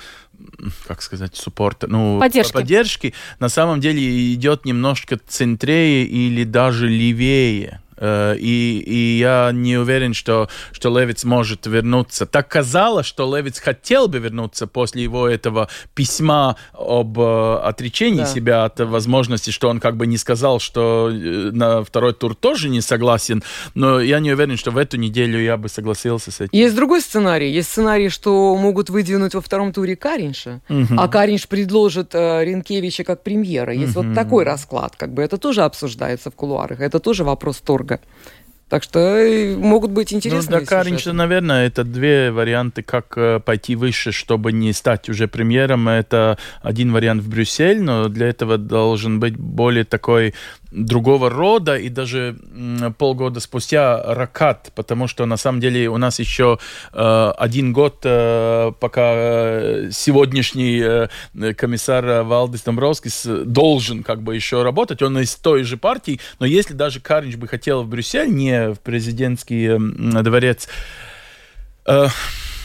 как сказать, суппорта, ну,
поддержки.
поддержки, на самом деле идет немножко центрее или даже левее. Э, и, и я не уверен, что, что Левиц может вернуться. Так казалось, что Левиц хотел бы вернуться после его этого письма об э, отречении да. себя от возможности, что он как бы не сказал, что э, на второй тур тоже не согласен. Но я не уверен, что в эту неделю я бы согласился с этим.
Есть другой сценарий. Есть сценарий, что могут выдвинуть во втором туре Каринша, угу. а Каринш предложит Ренкевича как премьера. Есть угу. вот такой расклад. Как бы это тоже обсуждается в кулуарах. Это тоже вопрос торга дорого. Так что э, могут быть ну, интересные
Ну, сюжеты. наверное, это две варианты, как э, пойти выше, чтобы не стать уже премьером. Это один вариант в Брюссель, но для этого должен быть более такой другого рода, и даже полгода спустя ракат, потому что на самом деле у нас еще э, один год, э, пока э, сегодняшний комиссар Валдис Домбровскис должен как бы еще работать, он из той же партии, но если даже Каринч бы хотел в Брюссель, не в президентский дворец,
э,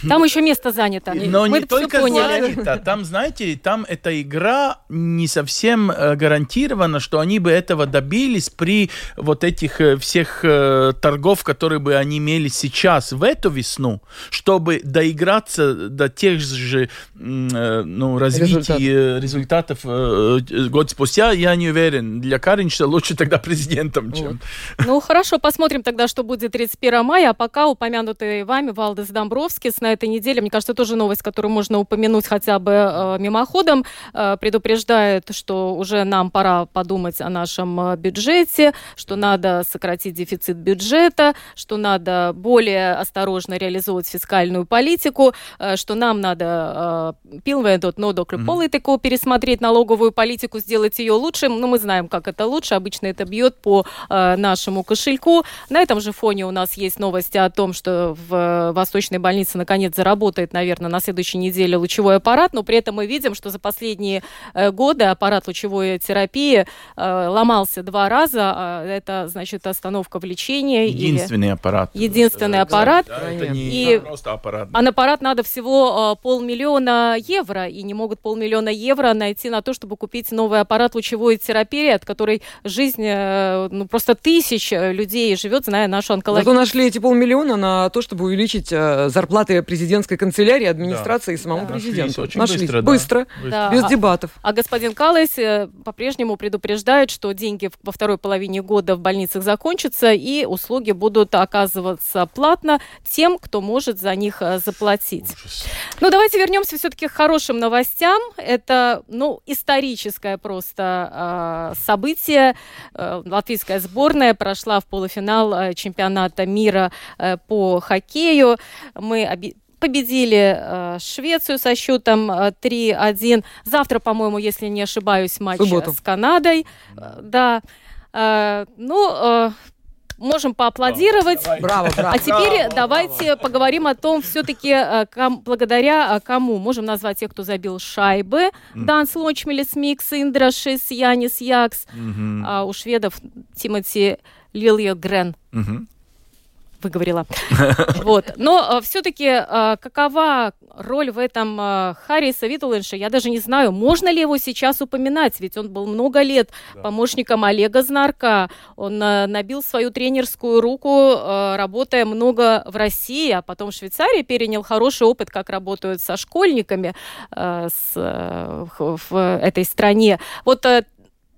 там еще место занято.
Но Мы не только занято. Там, знаете, там эта игра не совсем э, гарантирована, что они бы этого добились при вот этих э, всех э, торгов, которые бы они имели сейчас в эту весну, чтобы доиграться до тех же ну, развитий Результат. результатов год спустя, я не уверен. Для Каринча лучше тогда президентом, чем...
Ну, хорошо, посмотрим тогда, что будет 31 мая. А пока упомянутый вами Валдес Домбровский с на этой неделе, мне кажется, тоже новость, которую можно упомянуть хотя бы э, мимоходом, э, предупреждает, что уже нам пора подумать о нашем э, бюджете, что надо сократить дефицит бюджета, что надо более осторожно реализовывать фискальную политику, э, что нам надо э, пилведот нодоклю политику, пересмотреть налоговую политику, сделать ее лучше. Ну, мы знаем, как это лучше. Обычно это бьет по э, нашему кошельку. На этом же фоне у нас есть новости о том, что в э, Восточной больнице наконец наконец заработает, наверное, на следующей неделе лучевой аппарат, но при этом мы видим, что за последние э, годы аппарат лучевой терапии э, ломался два раза. А это, значит, остановка в лечении.
Единственный или... аппарат.
Единственный аппарат.
Да, это не и... просто аппарат.
А на аппарат надо всего э, полмиллиона евро, и не могут полмиллиона евро найти на то, чтобы купить новый аппарат лучевой терапии, от которой жизнь ну, просто тысяч людей живет, зная нашу онкологию.
Зато нашли эти полмиллиона на то, чтобы увеличить зарплаты президентской канцелярии, администрации да. и самому да. президенту.
Нашлись, очень быстро,
быстро да. без а, дебатов.
А господин Калайс э, по-прежнему предупреждает, что деньги во второй половине года в больницах закончатся, и услуги будут оказываться платно тем, кто может за них э, заплатить. Ужас. Ну, давайте вернемся все-таки к хорошим новостям. Это, ну, историческое просто э, событие. Э, латвийская сборная прошла в полуфинал э, чемпионата мира э, по хоккею. Мы победили э, Швецию со счетом э, 3-1. Завтра, по-моему, если не ошибаюсь, матч Субботу. с Канадой. Э, да. Э, ну, э, можем поаплодировать.
Браво, браво.
А теперь
браво,
давайте браво. поговорим о том, все-таки э, ком, благодаря э, кому можем назвать тех, кто забил шайбы. Mm. Данс Лочмелис, Микс, Индрашис, Янис Якс. Mm-hmm. А у шведов Тимати Лилья Грен. Mm-hmm. Выговорила. Вот. Но все-таки какова роль в этом Харриса Виттелэнша, я даже не знаю, можно ли его сейчас упоминать, ведь он был много лет помощником Олега Знарка, он набил свою тренерскую руку, работая много в России, а потом в Швейцарии перенял хороший опыт, как работают со школьниками в этой стране. Вот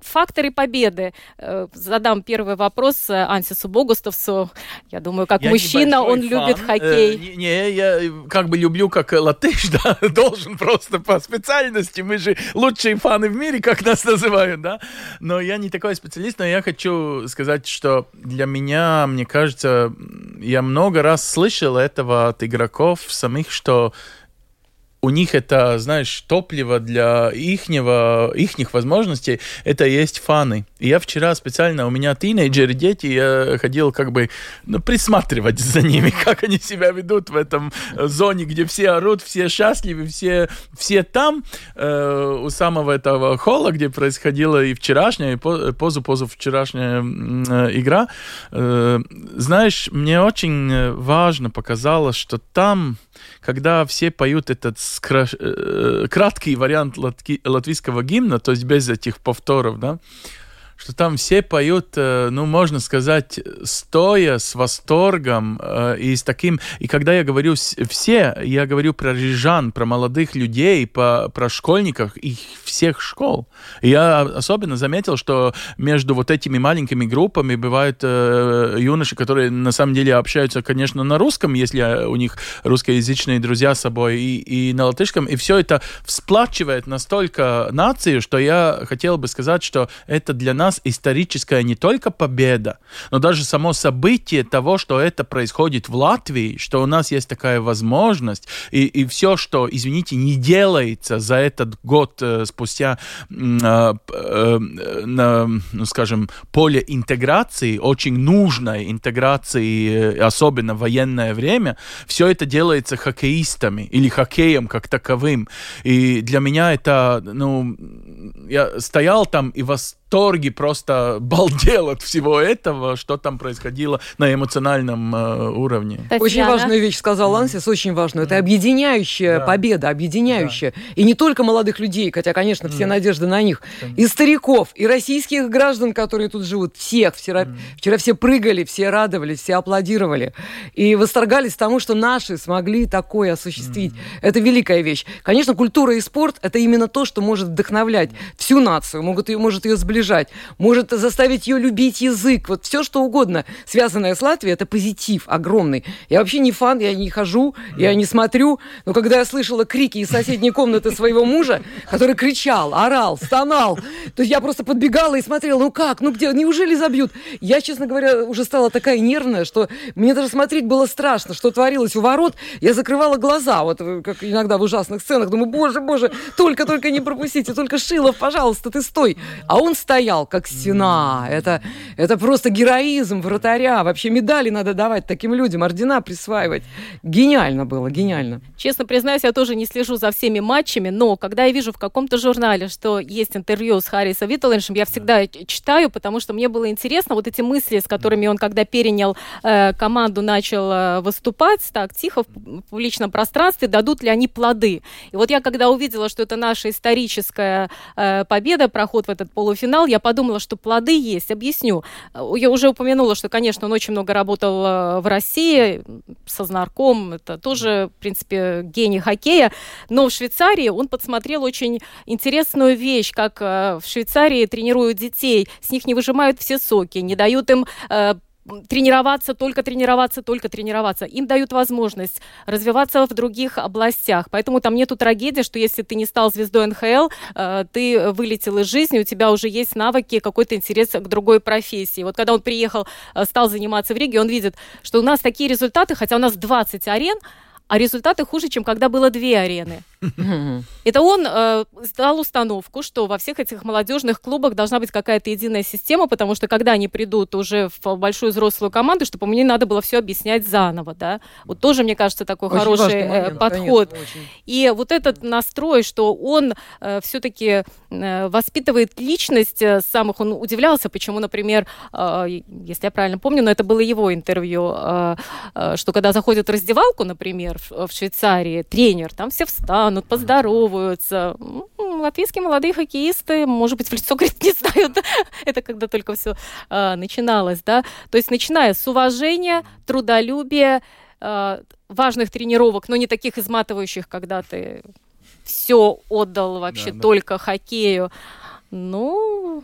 факторы победы. Э, задам первый вопрос э, Ансису Богустовцу. Я думаю, как я мужчина, он фан. любит э, хоккей.
Э, не, я как бы люблю как латыш, да, должен просто по специальности. Мы же лучшие фаны в мире, как нас называют, да. Но я не такой специалист, но я хочу сказать, что для меня, мне кажется, я много раз слышал этого от игроков самих, что у них это, знаешь, топливо для ихнего, ихних возможностей, это есть фаны. И я вчера специально, у меня тинейджеры, дети, я ходил как бы ну, присматривать за ними, как они себя ведут в этом зоне, где все орут, все счастливы, все, все там, э, у самого этого холла, где происходила и вчерашняя, и позу, позу вчерашняя э, игра. Э, знаешь, мне очень важно показалось, что там когда все поют этот скра... Э, краткий вариант латки... латвийского гимна, то есть без этих повторов, да, что там все поют, э, ну, можно сказать, стоя, с восторгом э, и с таким... И когда я говорю «все», я говорю про рижан, про молодых людей, по, про школьников их всех школ. И я особенно заметил, что между вот этими маленькими группами бывают э, юноши, которые на самом деле общаются, конечно, на русском, если у них русскоязычные друзья с собой, и, и на латышском, и все это всплачивает настолько нацию, что я хотел бы сказать, что это для нас нас историческая не только победа, но даже само событие того, что это происходит в Латвии, что у нас есть такая возможность, и, и все, что, извините, не делается за этот год э, спустя э, э, на, ну, скажем, поле интеграции, очень нужной интеграции, э, особенно в военное время, все это делается хоккеистами или хоккеем как таковым. И для меня это, ну, я стоял там и вас восторге, просто балдел от всего этого, что там происходило на эмоциональном э, уровне.
Татьяна. Очень важную вещь сказал Ансис, очень важную. Это объединяющая да. победа, объединяющая. Да. И не только молодых людей, хотя, конечно, все mm. надежды на них. И стариков, и российских граждан, которые тут живут. Всех. Вчера, mm. вчера все прыгали, все радовались, все аплодировали. И восторгались тому, что наши смогли такое осуществить. Mm. Это великая вещь. Конечно, культура и спорт – это именно то, что может вдохновлять всю нацию, могут ее, может ее сближать сближать, может заставить ее любить язык, вот все что угодно, связанное с Латвией, это позитив огромный. Я вообще не фан, я не хожу, я не смотрю, но когда я слышала крики из соседней комнаты своего мужа, который кричал, орал, стонал, то я просто подбегала и смотрела, ну как, ну где, неужели забьют? Я, честно говоря, уже стала такая нервная, что мне даже смотреть было страшно, что творилось у ворот. Я закрывала глаза, вот как иногда в ужасных сценах, думаю, боже, боже, только-только не пропустите, только Шилов, пожалуйста, ты стой. А он стоит стоял, как стена. Это, это просто героизм вратаря. Вообще медали надо давать таким людям, ордена присваивать. Гениально было, гениально.
Честно признаюсь, я тоже не слежу за всеми матчами, но когда я вижу в каком-то журнале, что есть интервью с Харрисом Виттеленшем, я всегда читаю, потому что мне было интересно вот эти мысли, с которыми он, когда перенял э, команду, начал э, выступать так тихо в публичном пространстве, дадут ли они плоды. И вот я когда увидела, что это наша историческая э, победа, проход в этот полуфинал, сказал, я подумала, что плоды есть. Объясню. Я уже упомянула, что, конечно, он очень много работал э, в России со знарком. Это тоже, в принципе, гений хоккея. Но в Швейцарии он подсмотрел очень интересную вещь, как э, в Швейцарии тренируют детей. С них не выжимают все соки, не дают им э, тренироваться, только тренироваться, только тренироваться. Им дают возможность развиваться в других областях. Поэтому там нету трагедии, что если ты не стал звездой НХЛ, э, ты вылетел из жизни, у тебя уже есть навыки, какой-то интерес к другой профессии. Вот когда он приехал, э, стал заниматься в Риге, он видит, что у нас такие результаты, хотя у нас 20 арен, а результаты хуже, чем когда было две арены. Это он э, дал установку, что во всех этих молодежных клубах должна быть какая-то единая система, потому что когда они придут уже в большую взрослую команду, чтобы мне надо было все объяснять заново, да. Вот тоже, мне кажется, такой
Очень
хороший э,
момент,
подход.
конечно, очень.
И вот этот настрой, что он э, все-таки э, воспитывает личность э, самых, он удивлялся, почему, например, э, если я правильно помню, но это было его интервью, э, э, что когда заходит в раздевалку, например, в, в Швейцарии, тренер, там все встанут, поздороваются. М, Латвийские молодые хоккеисты, может быть, в лицо, говорит, не знают. это когда только все начиналось, да. То есть начиная с уважения, трудолюбия, э, важных тренировок, но не таких изматывающих, когда ты все отдал вообще
Да, да.
только хоккею. Ну,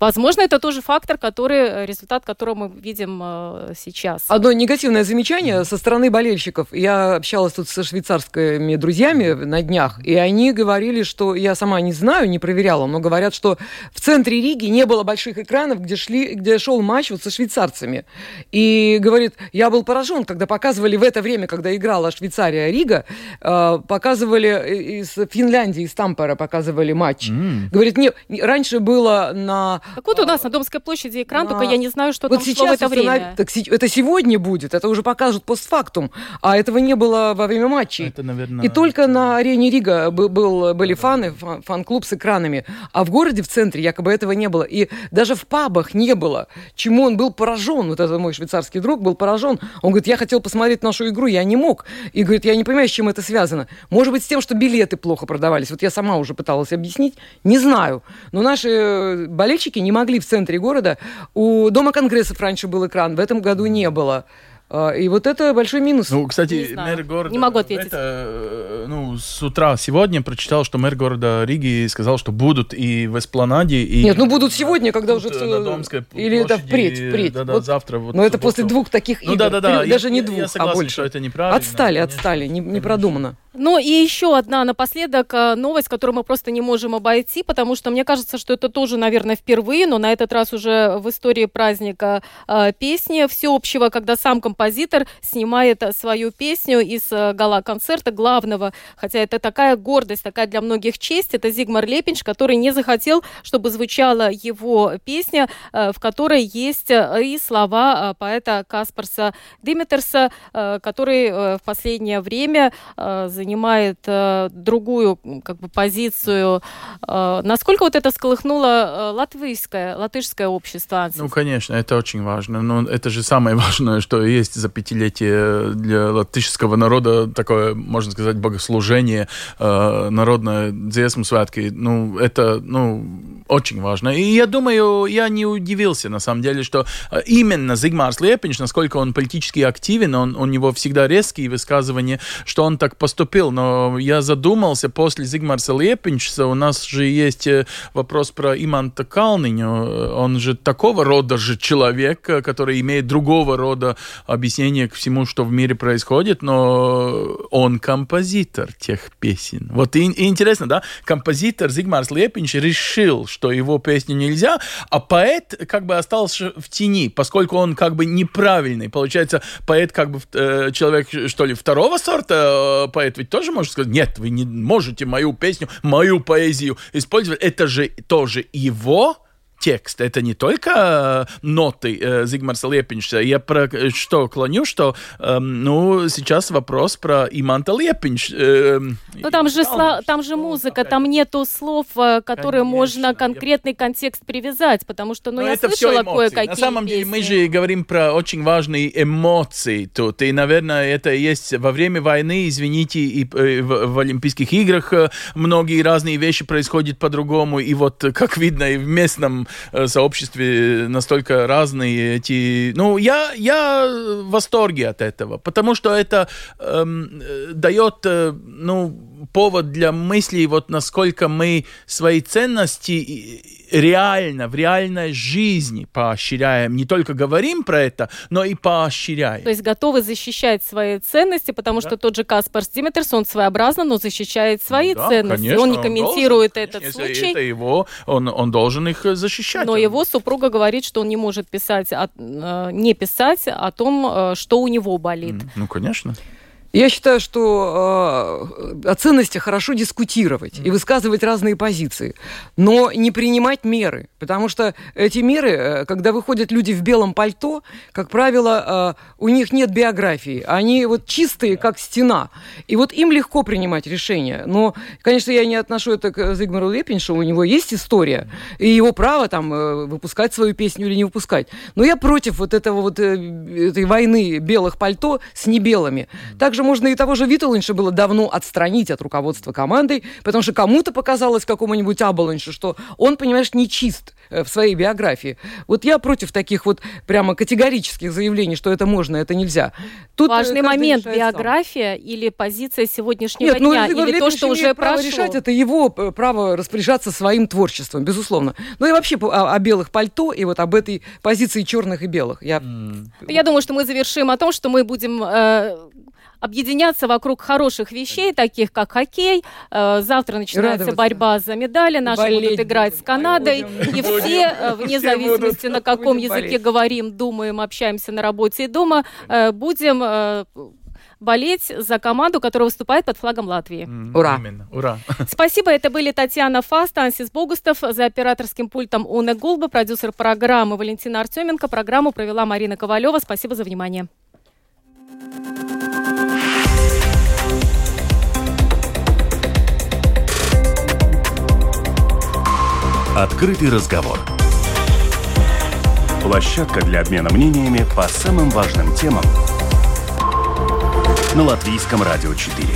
возможно, это тоже фактор, который, э, результат которого мы видим э, сейчас.
Одно негативное замечание со стороны болельщиков. Я общалась тут со швейцарскими друзьями на днях, и они говорили, что я сама не знаю, не проверяла, но говорят, что в центре Риги не было больших экранов, где, шли, где шел матч вот со швейцарцами. И говорит, я был поражен, когда показывали в это время, когда играла Швейцария-Рига, э, показывали из Финляндии, из Тампера показывали матч. Говорит, не, не- раньше было на
Так вот у нас на Домской площади экран,
на-
только я не знаю, что
вот
там шло в
сейчас
это
установ-
время.
Так это сегодня будет, это уже покажут постфактум, а этого не было во время матчей.
Это, наверное,
И только на арене Рига бы- был, были фаны, фан- фан-клуб с экранами, а в городе, в центре, якобы этого не было. И даже в пабах не было, чему он был поражен. Вот этот мой швейцарский друг был поражен. Он говорит, я хотел посмотреть нашу игру, я не мог. И говорит, я не понимаю, с чем это связано. Может быть, с тем, что билеты плохо продавались. Вот я сама уже пыталась объяснить, не знаю. Но наши э, болельщики не могли в центре города. У Дома конгрессов раньше был экран, в этом году не было. А, И вот это большой минус.
Ну, кстати,
Не
мэр города...
Не могу ответить.
Это, э, ну, с утра сегодня прочитал, что мэр города Риги сказал, что будут и в Эспланаде, и...
Нет, ну будут сегодня, когда уже
Тут,
всё-
э, на Домской
Или это
площади,
впредь, впредь.
Да, да,
Вот.
завтра. Вот
Но это после двух таких
Ну
игр.
да, да, да.
Даже
Я-
не двух,
я
а
согласен,
больше.
что это неправильно.
Отстали,
конечно.
отстали, не, не
Конечно.
продумано.
Ну и еще одна напоследок э, новость, которую мы просто не можем обойти, потому что мне кажется, что это тоже, наверное, впервые, но на этот раз уже в истории праздника э, песни всеобщего, когда сам композитор снимает свою песню из э, гала-концерта главного, хотя это такая гордость, такая для многих честь, это Зигмар Лепинч, который не захотел, чтобы звучала его песня, э, в которой есть э, и слова поэта Каспарса Димитерса, э, который в последнее время э, занимает э, другую как бы позицию. Э, Насколько вот это сколыхнуло э, латвийское, латышское общество?
Ну, конечно, это очень важно. Но это же самое важное, что есть за пятилетие для латышского народа такое, можно сказать, богослужение, э, народное дзесму святки. Ну, это, ну, очень важно. И я думаю, я не удивился, на самом деле, что э, именно Зигмарс Лепинч, насколько он политически активен, он, у него всегда резкие высказывания, что он так поступил. Но я задумался, после Зигмарса Лепинча у нас же есть э, вопрос про Иманта Калниню. Он же такого рода же человек, э, который имеет другого рода объяснение к всему, что в мире происходит, но он композитор тех песен. Вот и, и интересно, да? Композитор Зигмарс Лепинч решил, что его песню нельзя, а поэт как бы остался в тени, поскольку он как бы неправильный. Получается, поэт как бы э, человек, что ли, второго сорта э, поэт ведь тоже может сказать, нет, вы не можете мою песню, мою поэзию использовать. Это же тоже его текст. Это не только э, ноты э, Зигмарса Лепинча. Я про э, что клоню, что эм, ну, сейчас вопрос про Иманта Лепинч. эм,
Ну там же, сла- там же музыка,
опять-
там нету слов, которые
Конечно,
можно
я-
конкретный контекст привязать, потому что, ну,
Но
я
это
слышала
эмоции.
кое-какие
На самом деле мы
песни.
же говорим про очень важные эмоции тут. И, наверное, это есть во время войны, извините, и в, в Олимпийских играх многие разные вещи происходят по-другому. И вот, как видно, и в местном сообществе настолько разные эти... Ну, я, я в восторге от этого, потому что это эм, э, дает, э, ну, повод для мыслей, вот насколько мы свои ценности реально, в реальной жизни поощряем. Не только говорим про это, но и поощряем.
То есть готовы защищать свои ценности, потому что тот же Каспар Димитерс, он своеобразно, но защищает свои
Да,
ценности.
конечно,
он не комментирует
должен,
этот
конечно,
случай.
Это его, он, он должен их э, защищать.
Но
Он-
его супруга говорит, что он не может писать, э, не писать о том, э, что у него болит.
Ну, конечно.
Я считаю, что э, о ценности хорошо дискутировать и высказывать разные позиции, но не принимать меры, потому что эти меры, э, когда выходят люди в белом пальто, как правило, э, у них нет биографии, они вот чистые, как стена, и вот им легко принимать решения. Но, конечно, я не отношу это к Зигмару Лепиншу, у него есть история, и его право там э, выпускать свою песню или не выпускать. Но я против вот этого вот э, этой войны белых пальто с небелыми. Также можно и того же Виталинша было давно отстранить от руководства командой, потому что кому-то показалось, какому-нибудь Абаланшу, что он, понимаешь, не чист э, в своей биографии. Вот я против таких вот прямо категорических заявлений, что это можно, это нельзя.
Тут э, Важный момент, биография сам. или позиция сегодняшнего Нет, ну, дня, ну, или то, что уже
право
прошло.
решать, это его э, право распоряжаться своим творчеством, безусловно. Ну и вообще о, о белых пальто и вот об этой позиции черных и белых. Я,
mm. я думаю, что мы завершим о том, что мы будем э, объединяться вокруг хороших вещей, таких как хоккей. Э, завтра начинается борьба за медали. Наши болеть будут играть будем. с Канадой. Будем. И все, э, вне зависимости, на каком языке болеть. говорим, думаем, общаемся на работе и дома, э, будем болеть за команду, которая выступает под флагом Латвии.
Mm, Ура!
Именно. Ура!
Спасибо. Это были Татьяна Фаст, Ансис Богустов, за операторским пультом Уна Гулба, продюсер программы Валентина Артеменко. Программу провела Марина Ковалева. Спасибо за внимание.
Открытый разговор. Площадка для обмена мнениями по самым важным темам на Латвийском радио 4.